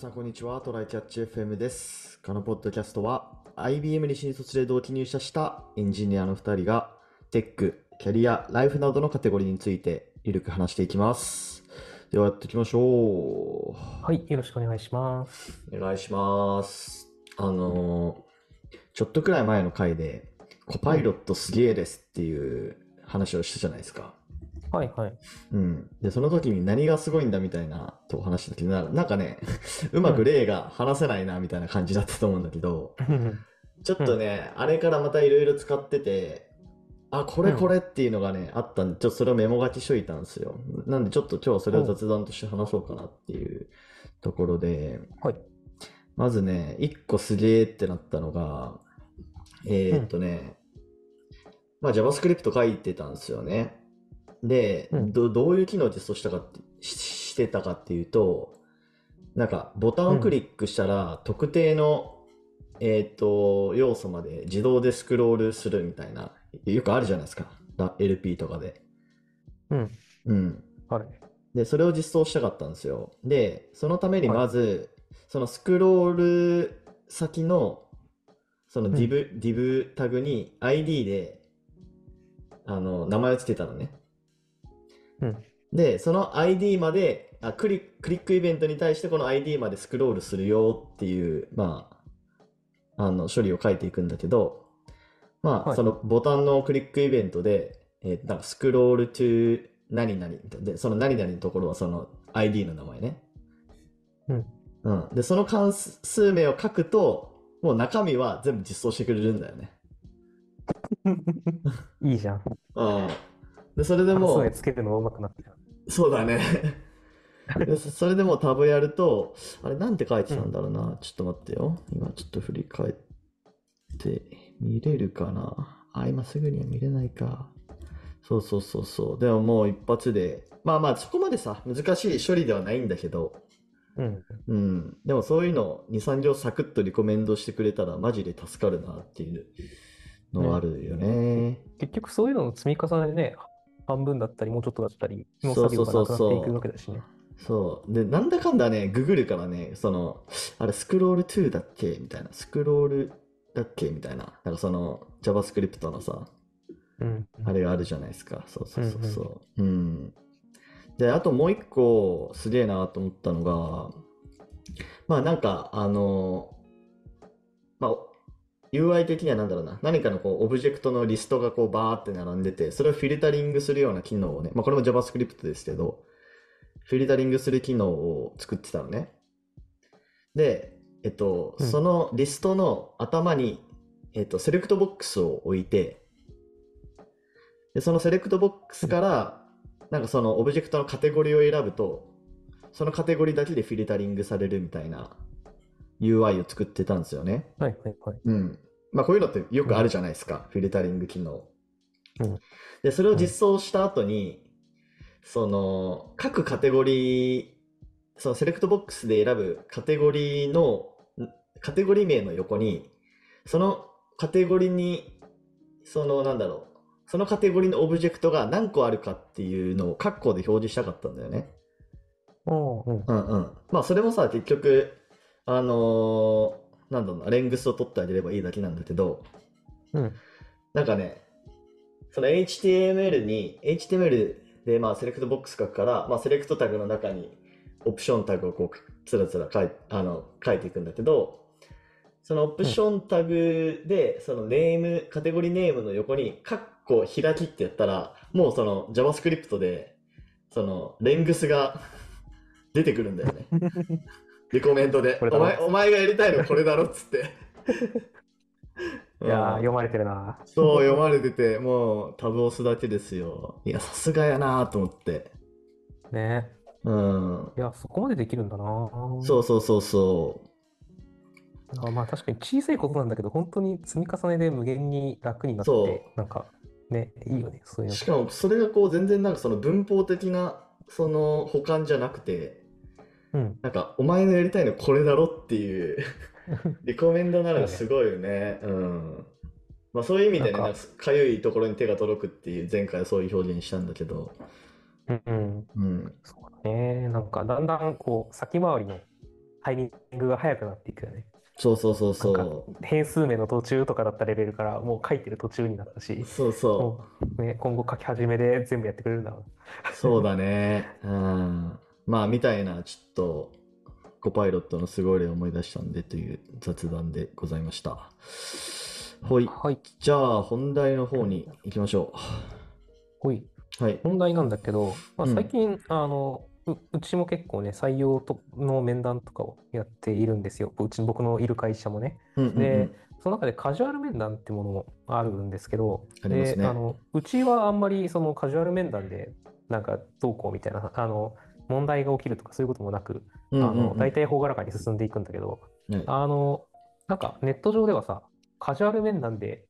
さんこんにちは。トライキャッチ FM です。このポッドキャストは IBM に新卒で同期入社したエンジニアの2人がテック、キャリア、ライフなどのカテゴリーについてゆるく話していきます。ではやっていきましょはい、よろしくお願いします。う。お願いします。あのーちょっとくらい前の回でコパイロットすげえですっていう話をしたじゃないですか。はいはい。うん。で、その時に何がすごいんだみたいなとお話したけど、ななんかね、うまく例が話せないなみたいな感じだったと思うんだけど、ちょっとね、あれからまたいろいろ使ってて、あ、これうんこれっていうのがね、あったんで、ちょっとそれをメモ書きしといたんですよ。なんでちょっと今日はそれを雑談として話そうかなっていうところで、はい。まずね、一個すげーってなったのが、えーっとね、まあ JavaScript 書いてたんですよね。で、うんど、どういう機能を実装したかって、ししてたかっていうと、なんかボタンをクリックしたら、特定の、えーっと、要素まで自動でスクロールするみたいな、よくあるじゃないですか。だ LP とかで。うん。うん。あれ。で、それを実装したかったんですよ。で、そのためにまず、そのスクロール先の、そのうん div、div タグに ID で、あの、名前をつけたのね。うん。で、その ID まで、あ、クリック、クリックイベントに対してこの ID までスクロールするよっていう、まあ、あの、処理を書いていくんだけど、まあ、はいそのボタンのクリックイベントで、えーなんかスクロール to 何々で、その何々のところはその ID の名前ね。うん。うん。で、その関数名を書くと、もう中身は全部実装してくれるんだよね。いいじゃん。うん。で、それで関もうつけるの上手くなったよ。そうだね。でそそれでもうタブやると、あれなんて書いてたんだろうな。ちょっと待ってよ。今ちょっと振り返って見れるかな。あ、今すぐには見れないか。そうそうそうそう。でももう一発で、まあまあそこまでさ、難しい処理ではないんだけど、うん。うん。でもそういうのを2、3行サクッとリコメンドしてくれたらマジで助かるなっていうのはあるよね。結局そういうのの積み重ねでね、半分だったり、もうちょっとだったり、のそう作業がなくなそうそうそうっていくわけだしね。そう。で、なんだかんだね、ググるからね、その、あれ、スクロール2だっけ？みたいな。スクロールだっけ？みたいな。なんかその、JavaScript のさ、うん。あれがあるじゃないですか。そうそうそうそう。うん。で、あともう一個、すげえなと思ったのが、まあなんか、あの、まあ、UI 的にはなんだろうな。何かのこう、オブジェクトのリストがこう、バーって並んでて、それをフィルタリングするような機能をね、まあこれも JavaScript ですけど、フィルタリングする機能を作ってたのね。で、えっと、うんそのリストの頭に、えっと、セレクトボックスを置いて、で、そのセレクトボックスから、なんかそのオブジェクトのカテゴリーを選ぶと、そのカテゴリーだけでフィルタリングされるみたいな UI を作ってたんですよね。はいはいはい。うん。まあこういうのってよくあるじゃないですか、フィルタリング機能。うんで、それを実装した後に、その、各カテゴリー、そのセレクトボックスで選ぶカテゴリーの、んカテゴリー名の横に、そのカテゴリーに、その、なんだろう、そのカテゴリーのオブジェクトが何個あるかっていうのをカッコで表示したかったんだよね。おーうん。うんうん。まあ、それもさ、結局、あのーなんだろうな、レングスを取ってあげればいいだけなんだけど、うん。なんかね、その HTML に、HTML でまあセレクトボックス書くから、まあセレクトタグの中にオプションタグをこう、つらつら書いあの書いていくんだけど、そのオプションタグで、そのネーム、カテゴリーネームの横に、カッコ開きってやったら、もうその JavaScript で、そのレングスが 出てくるんだよね。リコメントで。お前、お前がやりたいのこれだろっつって。いやー、うん読まれてるな。そう、読まれてて、もうタブ押すだけですよ。いや、さすがやなと思って。ねうん。いや、そこまでできるんだな。そうそうそうそあまあ確かに小さいことなんだけど、本当に積み重ねで無限に楽になっそうて、なんかね、いいよね、そういう。しかも、それがこう、全然なんかその文法的な、その補完じゃなくて、うん。なんか、お前のやりたいのこれだろっていう、リコメンドなのがすごいよね。うん。まあそういう意味でね、かゆいところに手が届くっていう、前回はそういう表現にしたんだけど、うんうん。うん。そうだね。なんかだんだんこう先回りのタイミングが早くなっていくよね。そうそうそうそう。変数名の途中とかだったレベルからもう書いてる途中になったし、そうそもうね、今後書き始めで全部やってくれるんだろ。う。そうだね。うん。まあ、みたいな、ちょっと、コパイロットのすごい例を思い出したんでという雑談でございました。ほい。はい。じゃあ、本題の方に行きましょほい。う。はい。問題なんだけど、まあ、うん最近、あの、う、うちも結構ね、採用との面談とかをやっているんですよ。うち、僕のいる会社もね。うんうんうんで、その中でカジュアル面談ってものもあるんですけど、ありますねで、あの、うちはあんまりそのカジュアル面談で、なんかどうこうみたいな、あの、問題が起きるとかそういうこともなく、うんうんうん。あの、大体朗らかに進んでいくんだけど、はいあの、なんかネット上ではさ、カジュアル面談で、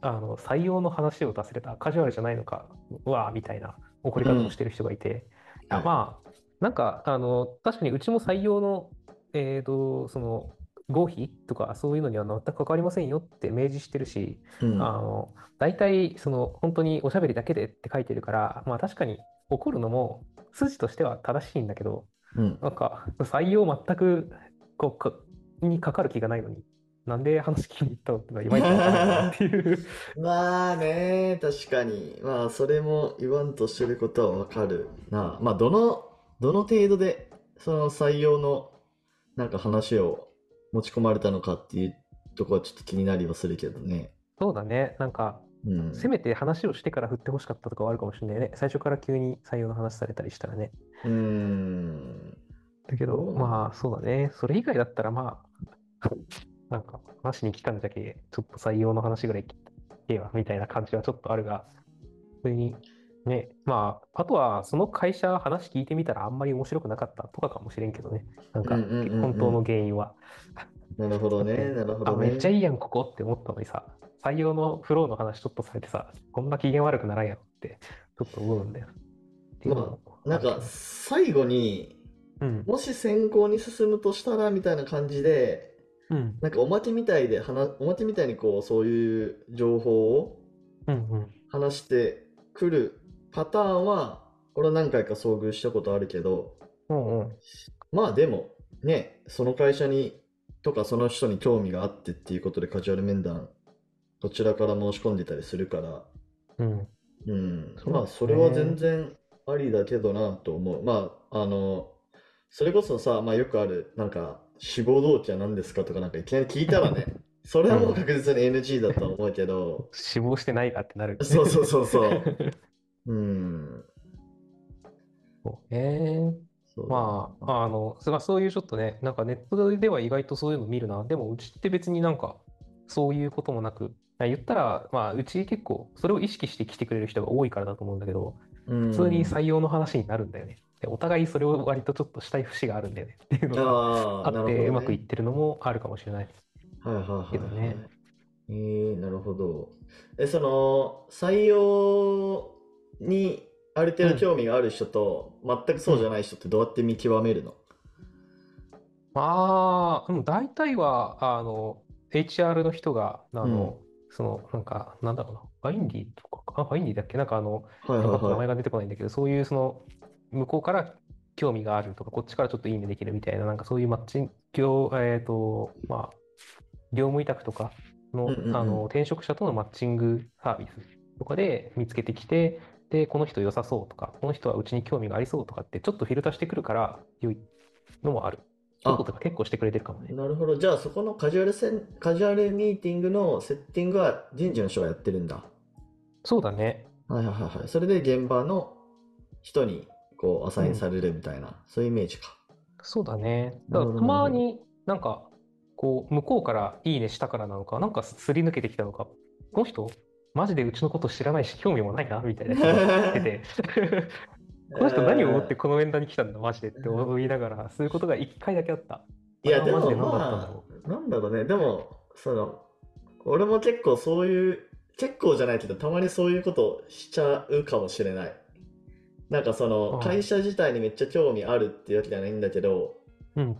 あの、採用の話を出せれたカジュアルじゃないのか、うわーみたいな怒り方をしてる人がいて、いやはい。まあ、なんか、あの、確かにうちも採用の、えーと、その、合否とかそういうのには全く関わりませんよって明示してるし、うん。あの、大体、その、本当におしゃべりだけでって書いてるから、まあ確かに怒るのも筋としては正しいんだけど、うんなんか、採用全く、こう、か、にかかる気がないのに、なんで話聞きに行ったのってのは、いまいちわかんないなっていう。まあね、確かに。まあ、それも言わんとしてることはわかるな。まあ、どの、どの程度で、その採用の、なんか話を持ち込まれたのかっていうところはちょっと気になりはするけどね。そうだね。なんか、うん。せめて話をしてから振ってほしかったとかはあるかもしれないね。最初から急に採用の話されたりしたらね。うーん。だけど、まあ、そうだね。それ以外だったら、まあ、なんか、話に来たんじゃけ、ちょっと採用の話ぐらい聞けよ、みたいな感じはちょっとあるが、それに、ね、まあ、あとは、その会社話聞いてみたらあんまり面白くなかったとかかもしれんけどね。なんか、本当の原因は。なるほどね。なるほあ、どね。めっちゃいいやん、ここって思ったのにさ、採用のフローの話ちょっとされてさ、こんな機嫌悪くならんやろって、ちょっと思うんだよ。っていうのもなんか、最後に、うん、もし選考に進むとしたら、みたいな感じで、うん、なんかおまけみたいで話、おまけみたいにこう、そういう情報を。話してくるパターンは、俺は何回か遭遇したことあるけど、うんうん。まあでも、ね、その会社に、とかその人に興味があってっていうことでカジュアル面談、こちらから申し込んでたりするから、うん。うん、まあそれは全然ありだけどなと思う。まあ、あの、それこそさ、まあよくある、なんか、志望動機は何ですかとかなんかいきなり聞いたらね、それはもう確実に NG だとは思うけど、死亡してないかってなる。そうそうそうそう。うん。そうね。そうまあ、あの、そそういうちょっとね、なんかネットでは意外とそういうの見るな。でも、うちって別になんか、そういうこともなく、あ言ったら、まあ、うち結構、それを意識して来てくれる人が多いからだと思うんだけど、うん普通に採用の話になるんだよね。でお互いそれを割とちょっとしたい節があるんだよねっていうのがあって、ねうまくいってるのもあるかもしれない。はいはいはいけどねはい。えー、なるほど。え、その、採用にある程度興味がある人と、全くそうじゃない人ってどうやって見極めるの？まあ、でも大体は、あの、HR の人が、あの、その、なんか、なんだろうな、バインディとかか、あ、バインディだっけ？なんかあの、はいはいはい。名前が出てこないんだけど、そういうその、向こうから興味があるとか、こっちからちょっといいねできるみたいな、なんかそういうマッチング、業えっと、まあ、業務委託とかの、うんうんうんあの、転職者とのマッチングサービスとかで見つけてきて、で、この人良さそうとか、この人はうちに興味がありそうとかって、ちょっとフィルターしてくるから良いのもある。ことが結構してくれてるかもね。なるほど。じゃあ、そこのカジュアルセン、カジュアルミーティングのセッティングは人事の人がやってるんだ。そうだね。はいはいはいはい。それで現場の人にこうアサインされるみたいな、そういうイメージか。そうだね。だからたまになんか、こう、向こうからいいねしたからなのか、なんかすり抜けてきたのか、この人、マジでうちのこと知らないし、興味もないな、みたいなて、この人何を思ってこの面談に来たんだ、マジでって思いながら、そういうことが一回だけあった。いや、でもまろあ、なんだろうね。でも、その、俺も結構そういう、結構じゃないけど、たまにそういうことしちゃうかもしれない。なんかその、うん会社自体にめっちゃ興味あるっていうわけじゃないんだけど、う。うん。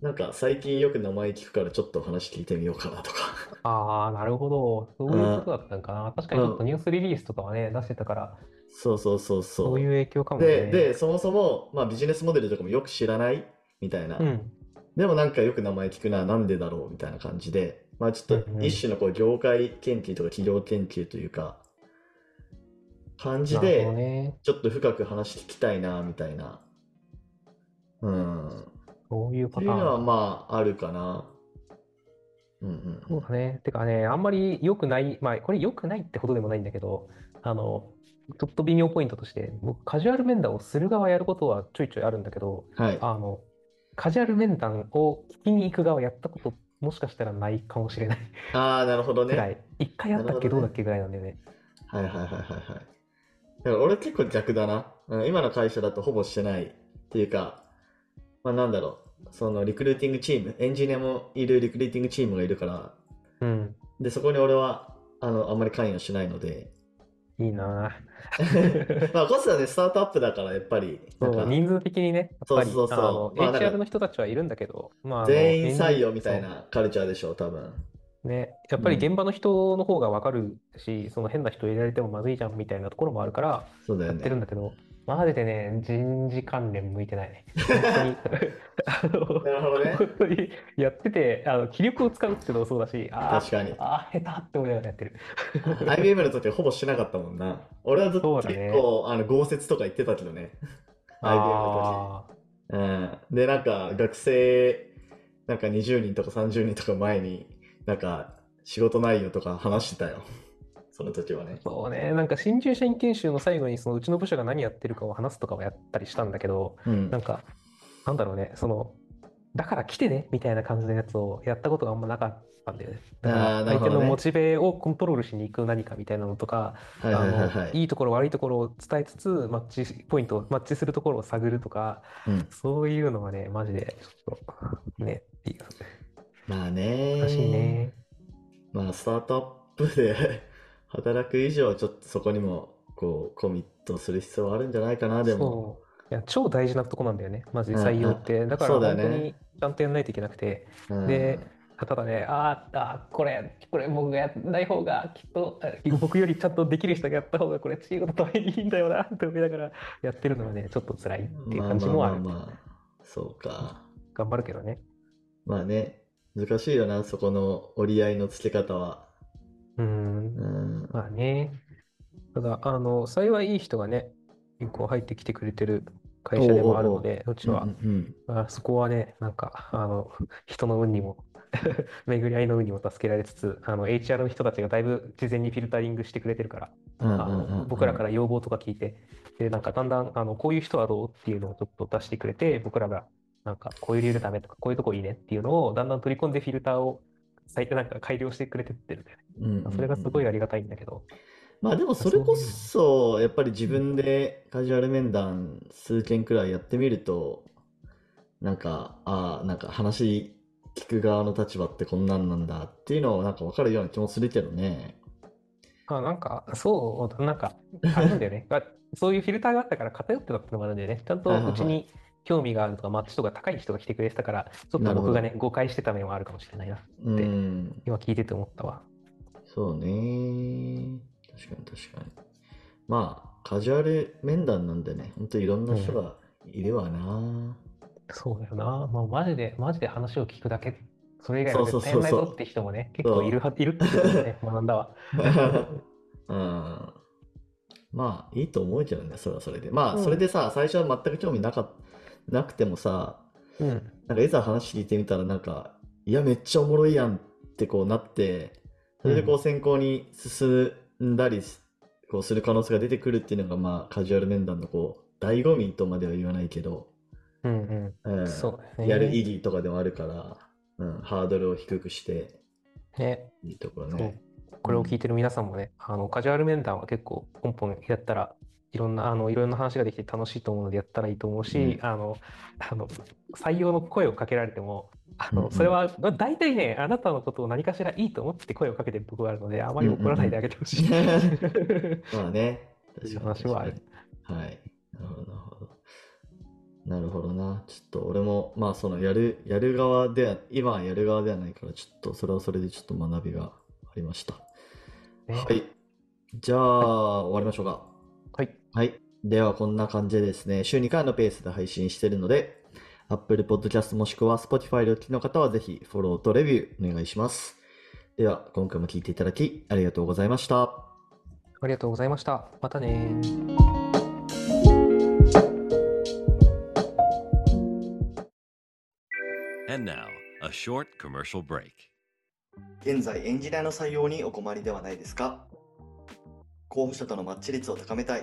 なんか最近よく名前聞くからちょっと話聞いてみようかなとか。ああ、なるほど。そういうことだったんかな。確かにちょっとニュースリリースとかはね、出してたから、そうそうそうそう。そういう影響かもで、ね。で、そもそも、まあビジネスモデルとかもよく知らない？みたいな。うん。でもなんかよく名前聞くな、なんでだろう？みたいな感じで、まあちょっと一種のこう業界研究とか企業研究というか、感じで、ね。ちょっと深く話聞きたいな、みたいな。うん。そういうっていうのは。まああるかな。うんうんそうだね。てかね、あんまり良くない、まあ、これ良くないってほどでもないんだけど、あの、ちょっと微妙ポイントとして、僕、カジュアル面談をする側やることはちょいちょいあるんだけど、うん。はい。あの、カジュアル面談を聞きに行く側やったこと、もしかしたらないかもしれないああ、なるほどね。くらい、一回あったっけどうだっけぐらいなんだよね。はいはいはいはいはい。だから俺結構逆だな。うん今の会社だとほぼしてないっていうか、まあなんだろう。そのリクルーティングチーム、エンジニアもいるリクルーティングチームがいるから、うん。で、そこに俺は、あの、あんまり関与しないので、いいな まあ、コスはね、スタートアップだから、やっぱり、人数的にね、やっぱり、そうそうそう。あの、まあ HR の人たちはいるんだけど、まあ、全員採用みたいなカルチャーでしょう、多分。ね、やっぱりうん。現場の人の方が分かるし、その変な人入れられてもまずいじゃんみたいなところもあるからそうだよやってるんね。だけど、マジでね、人事関連向いてないね。本当に、あのなるほどね。本当にやってて、あの気力を使うっていうのもそうだし、あ確かにー、あー、下手って思いながらやってる。IBM の時はほぼしなかったもんな。俺はずっと結構、あの、豪雪とか言ってたけどね。IBM の時。あうん。で、なんか、学生、なんか20人とか30人とか前に、なんか、仕事内容とか話してたよ。その時はねー。そうね、なんか新入社員研修の最後にそのうちの部署が何やってるかを話すとかはやったりしたんだけど、うんなん。か、なんだろうね、その、だから来てねみたいな感じのやつをやったことがあんまなかったんだよね。だから相手のモチベをコントロールしに行く何かみたいなのとか、あのはい。いいところ悪いところを伝えつつ、マッチポイントを、マッチするところを探るとか、うん。そういうのはね、マジでちょっと、ね、まあね。難しいね。まあ、スタートアップで働く以上、ちょっとそこにも、こう、コミットする必要はあるんじゃないかな、でも。そう。いや、超大事なとこなんだよね、まずうん採用って。だからそうだよね本当にちゃんとやんないといけなくて。うんで、ただね、あーあー、これ、これ僕がやんない方がきっと、あ僕よりちゃんとできる人がやった方がこれチームのためにいいんだよなって思いながらやってるのはね、ちょっと辛いっていう感じもある。まあまあまあまあ、そうか。頑張るけどね。まあね、難しいよな、そこの折り合いのつけ方は。うんん。まあね。ただ、あの、幸いいい人がね、結構入ってきてくれてる会社でもあるので、うちはうん。うんまあ、そこはね、なんか、あの、人の運にも 巡り合いの運にも助けられつつ、あの、HR の人たちがだいぶ事前にフィルタリングしてくれてるから、うんあの僕らから要望とか聞いて、で、なんかだんだん、あの、こういう人はどうっていうのをちょっと出してくれて、僕らが、なんか、こういう理由でダメとか、こういうとこいいねっていうのを、だんだん取り込んでフィルターを、最低なんか改良してくれてってるんだよね。うんうんうんそれがすごいありがたいんだけど。まあでもそれこそ、やっぱり自分でカジュアル面談数件くらいやってみると、なんか、ああ、なんか話聞く側の立場ってこんなんなんだっていうのをなんかわかるような気もするけどね。あ、なんか、そう、なんか、あれなんだよね。あそういうフィルターがあったから偏ってたってのもあるんだよね。ちゃんとうちに興味があるとか、マッチとか高い人が来てくれてたから、ちょっと僕がね、誤解してた面はあるかもしれないな。うん。今聞いてて思ったわ。そうね。確かに確かに。まあ、カジュアル面談なんでね、本当いろんな人がいるわな。そうだよな。まあ、マジで、マジで話を聞くだけ。それ以外は絶対ないぞって人もね、結構いるは、いるってことだね、学んだわ。うん。まあ、いいと思うけどね、それはそれで。まあ、うんそれでさ、最初は全く興味なかなくてもさ、うん。なんかいざ話聞いてみたら、なんか、いや、めっちゃおもろいやんってこうなって、それでこう選考に進んだりすこうする可能性が出てくるっていうのが、まあ、カジュアル面談のこう、醍醐味とまでは言わないけど、うんうん。うんそうだね。やる意義とかでもあるから、うん、ハードルを低くして、ね。いいところね。これを聞いてる皆さんもね、あの、カジュアル面談は結構ポンポンやったら、いろんな、あの、いろんな話ができて楽しいと思うのでやったらいいと思うし、うんあの、あの、採用の声をかけられても、あの、それは、まあ大体ね、あなたのことを何かしらいいと思って声をかけてるところがあるので、あまり怒らないであげてほしい。まあね、確かに話もあるはい。なるほど、なるほど。なるほどな。ちょっと俺も、まあそのやる、やる側では、今はやる側ではないから、ちょっとそれはそれでちょっと学びがありました。ねはい。じゃあ、終わりましょうか。はい。はい。では、こんな感じでですね、週2回のペースで配信してるので、Apple Podcast もしくは Spotify でお聞きの方はぜひフォローとレビューお願いします。では、今回も聞いていただきありがとうございました。ありがとうございました。またねー。And now, a short commercial break. 現在エンジニアの採用にお困りではないですか？候補者とのマッチ率を高めたい、